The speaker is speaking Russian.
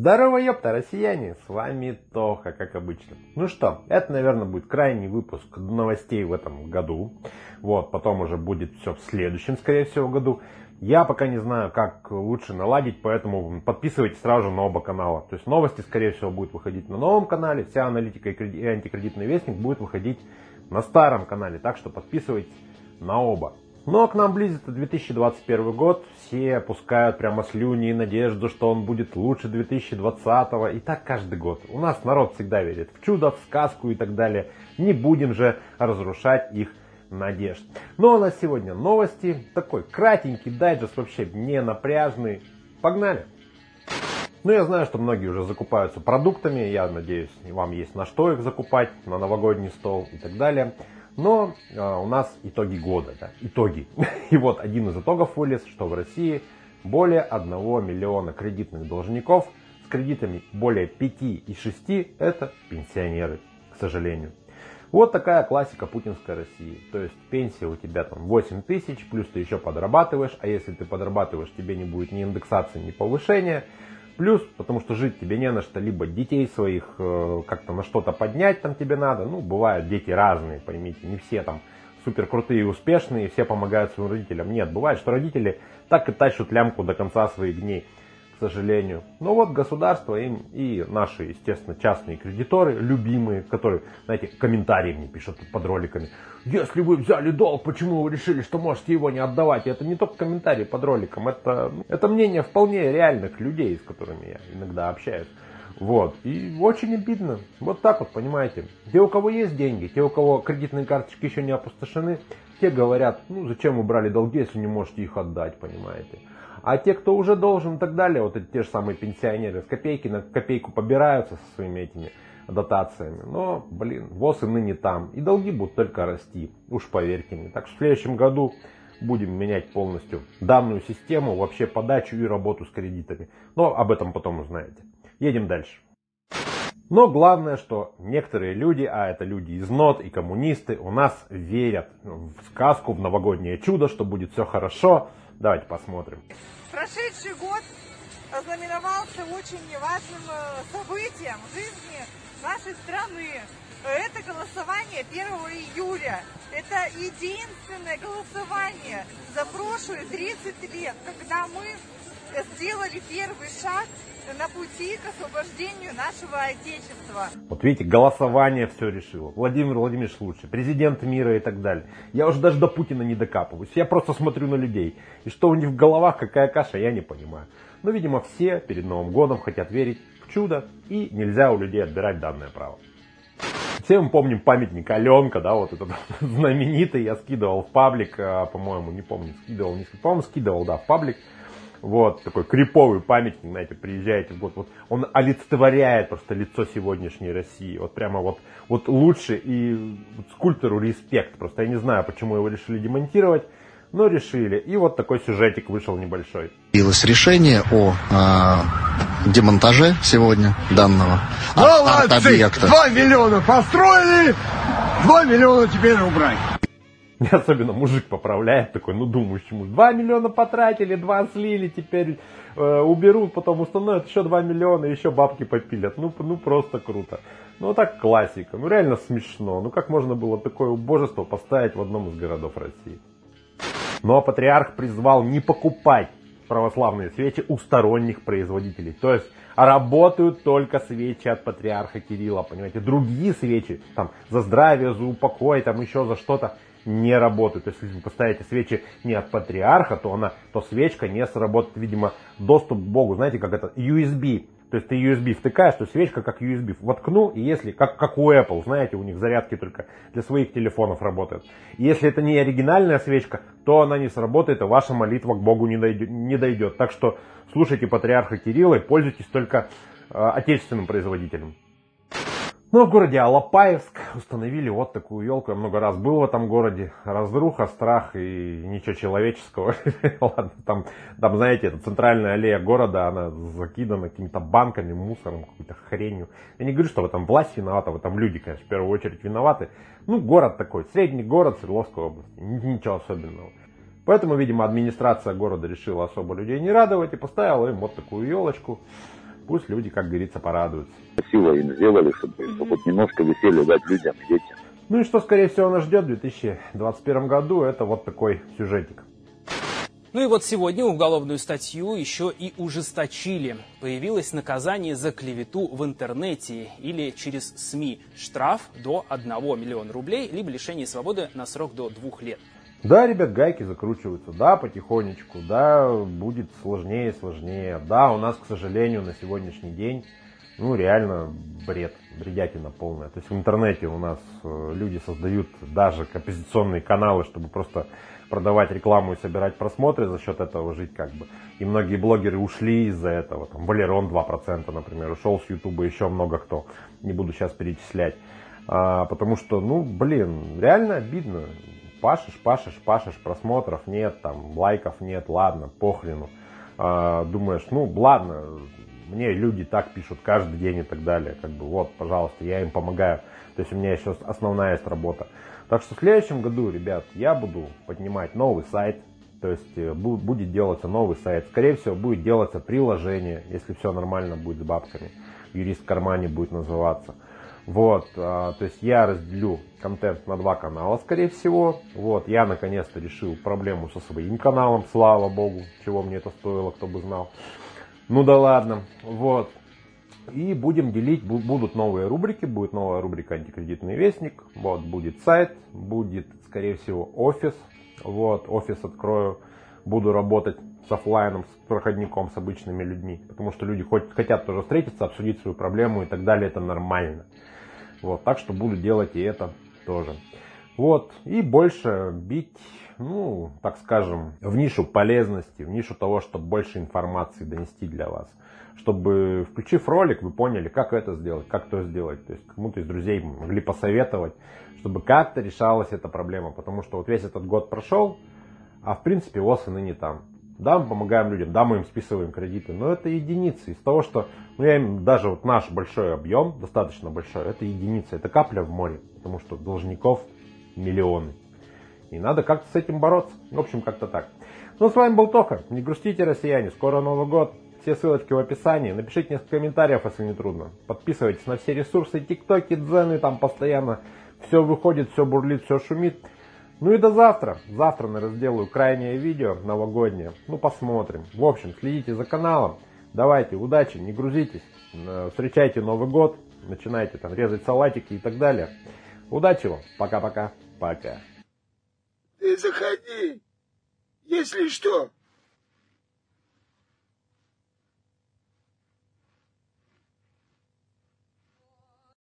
Здорово, ёпта, россияне! С вами Тоха, как обычно. Ну что, это, наверное, будет крайний выпуск новостей в этом году. Вот, потом уже будет все в следующем, скорее всего, году. Я пока не знаю, как лучше наладить, поэтому подписывайтесь сразу же на оба канала. То есть новости, скорее всего, будут выходить на новом канале, вся аналитика и антикредитный вестник будет выходить на старом канале. Так что подписывайтесь на оба. Но к нам близится 2021 год, все опускают прямо слюни и надежду, что он будет лучше 2020. И так каждый год. У нас народ всегда верит в чудо, в сказку и так далее. Не будем же разрушать их надежд. Ну а на сегодня новости. Такой кратенький дайджест, вообще не напряжный. Погнали! Ну, я знаю, что многие уже закупаются продуктами. Я надеюсь, вам есть на что их закупать, на новогодний стол и так далее. Но э, у нас итоги года, да, итоги. И вот один из итогов вылез, что в России более 1 миллиона кредитных должников с кредитами более 5 и 6 это пенсионеры, к сожалению. Вот такая классика путинской России. То есть пенсия у тебя там 8 тысяч, плюс ты еще подрабатываешь, а если ты подрабатываешь, тебе не будет ни индексации, ни повышения. Плюс, потому что жить тебе не на что, либо детей своих э, как-то на что-то поднять там тебе надо. Ну, бывают дети разные, поймите, не все там супер крутые и успешные, все помогают своим родителям. Нет, бывает, что родители так и тащат лямку до конца своих дней, к сожалению. Но вот государство им и наши, естественно, частные кредиторы, любимые, которые, знаете, комментарии мне пишут под роликами. Если вы взяли долг, почему вы решили, что можете его не отдавать? И это не только комментарии под роликом, это, это мнение вполне реальных людей, с которыми я иногда общаюсь. Вот. И очень обидно. Вот так вот, понимаете. Те, у кого есть деньги, те, у кого кредитные карточки еще не опустошены, те говорят, ну зачем вы брали долги, если не можете их отдать, понимаете. А те, кто уже должен и так далее, вот эти те же самые пенсионеры, с копейки на копейку побираются со своими этими дотациями. Но, блин, ВОЗ и ныне там. И долги будут только расти, уж поверьте мне. Так что в следующем году будем менять полностью данную систему, вообще подачу и работу с кредитами. Но об этом потом узнаете. Едем дальше. Но главное, что некоторые люди, а это люди из НОТ и коммунисты, у нас верят в сказку, в новогоднее чудо, что будет все хорошо. Давайте посмотрим. Прошедший год ознаменовался очень неважным э, событием в жизни нашей страны. Это голосование 1 июля. Это единственное голосование за прошлые 30 лет, когда мы сделали первый шаг на пути к освобождению нашего Отечества. Вот видите, голосование все решило. Владимир Владимирович лучше, президент мира и так далее. Я уже даже до Путина не докапываюсь. Я просто смотрю на людей. И что у них в головах, какая каша, я не понимаю. Но, видимо, все перед Новым годом хотят верить в чудо. И нельзя у людей отбирать данное право. Все мы помним памятник Аленка, да, вот этот знаменитый, я скидывал в паблик, а, по-моему, не помню, скидывал, не скидывал, по-моему, скидывал, да, в паблик. Вот, такой криповый памятник, знаете, приезжаете в год, вот он олицетворяет просто лицо сегодняшней России. Вот прямо вот, вот лучше и вот скульптору респект. Просто я не знаю, почему его решили демонтировать, но решили. И вот такой сюжетик вышел небольшой. Появилось решение о э, демонтаже сегодня данного Молодцы! арт-объекта. Два миллиона построили, два миллиона теперь убрать. Мне особенно мужик поправляет, такой, ну думающий муж, 2 миллиона потратили, 2 слили, теперь э, уберут, потом установят еще 2 миллиона, еще бабки попилят. Ну, ну просто круто. Ну так классика, ну реально смешно. Ну как можно было такое убожество поставить в одном из городов России? Ну а патриарх призвал не покупать православные свечи у сторонних производителей. То есть работают только свечи от патриарха Кирилла, понимаете. Другие свечи, там, за здравие, за упокой, там еще за что-то, не работают. То есть, если вы поставите свечи не от патриарха, то, она, то свечка не сработает, видимо, доступ к Богу. Знаете, как это? USB. То есть ты USB втыкаешь, то свечка как USB воткнул, и если, как, как у Apple, знаете, у них зарядки только для своих телефонов работают. Если это не оригинальная свечка, то она не сработает, и ваша молитва к Богу не дойдет. Не дойдет. Так что слушайте патриарха Кирилла и пользуйтесь только э, отечественным производителем. Ну, в городе Алапаевск установили вот такую елку. Я много раз был в этом городе. Разруха, страх и ничего человеческого. Ладно, там, там, знаете, это центральная аллея города, она закидана какими-то банками, мусором, какой-то хренью. Я не говорю, что в этом власть виновата, в этом люди, конечно, в первую очередь виноваты. Ну, город такой, средний город Свердловской области, ничего особенного. Поэтому, видимо, администрация города решила особо людей не радовать и поставила им вот такую елочку. Пусть люди, как говорится, порадуются. Красиво им сделали, чтобы mm-hmm. хоть немножко веселья дать людям детям. Ну и что, скорее всего, нас ждет в 2021 году, это вот такой сюжетик. Ну и вот сегодня уголовную статью еще и ужесточили. Появилось наказание за клевету в интернете или через СМИ. Штраф до 1 миллиона рублей, либо лишение свободы на срок до двух лет. Да, ребят, гайки закручиваются, да, потихонечку, да, будет сложнее и сложнее. Да, у нас, к сожалению, на сегодняшний день, ну, реально бред, бредятина полная. То есть в интернете у нас э, люди создают даже оппозиционные каналы, чтобы просто продавать рекламу и собирать просмотры, за счет этого жить как бы. И многие блогеры ушли из-за этого. Там Валерон 2%, например, ушел с Ютуба, еще много кто. Не буду сейчас перечислять. А, потому что, ну, блин, реально обидно. Пашешь, пашешь, пашешь, просмотров нет, там, лайков нет, ладно, похрену. А, думаешь, ну, ладно, мне люди так пишут каждый день и так далее. Как бы, вот, пожалуйста, я им помогаю. То есть у меня еще основная есть работа. Так что в следующем году, ребят, я буду поднимать новый сайт, то есть э, будет делаться новый сайт. Скорее всего, будет делаться приложение, если все нормально будет с бабками. Юрист в кармане будет называться. Вот, а, то есть я разделю контент на два канала, скорее всего. Вот, я наконец-то решил проблему со своим каналом, слава богу, чего мне это стоило, кто бы знал. Ну да ладно, вот. И будем делить, будут новые рубрики, будет новая рубрика «Антикредитный вестник», вот, будет сайт, будет, скорее всего, офис, вот, офис открою, буду работать с офлайном, с проходником, с обычными людьми, потому что люди хоть, хотят тоже встретиться, обсудить свою проблему и так далее, это нормально. Вот, так что буду делать и это тоже. Вот, и больше бить, ну, так скажем, в нишу полезности, в нишу того, чтобы больше информации донести для вас чтобы, включив ролик, вы поняли, как это сделать, как то сделать. То есть кому-то из друзей могли посоветовать, чтобы как-то решалась эта проблема. Потому что вот весь этот год прошел, а в принципе ВОЗ и ныне там. Да, мы помогаем людям, да, мы им списываем кредиты, но это единицы. Из того, что, ну, я им, даже вот наш большой объем, достаточно большой, это единица, это капля в море, потому что должников миллионы. И надо как-то с этим бороться. В общем, как-то так. Ну, с вами был Тоха. Не грустите, россияне. Скоро Новый год. Все ссылочки в описании. Напишите несколько комментариев, если не трудно. Подписывайтесь на все ресурсы, тиктоки, дзены, там постоянно все выходит, все бурлит, все шумит. Ну и до завтра. Завтра, наверное, сделаю крайнее видео новогоднее. Ну, посмотрим. В общем, следите за каналом. Давайте, удачи, не грузитесь. Э, встречайте Новый год. Начинайте там резать салатики и так далее. Удачи вам. Пока-пока. Пока. Ты заходи. Если что,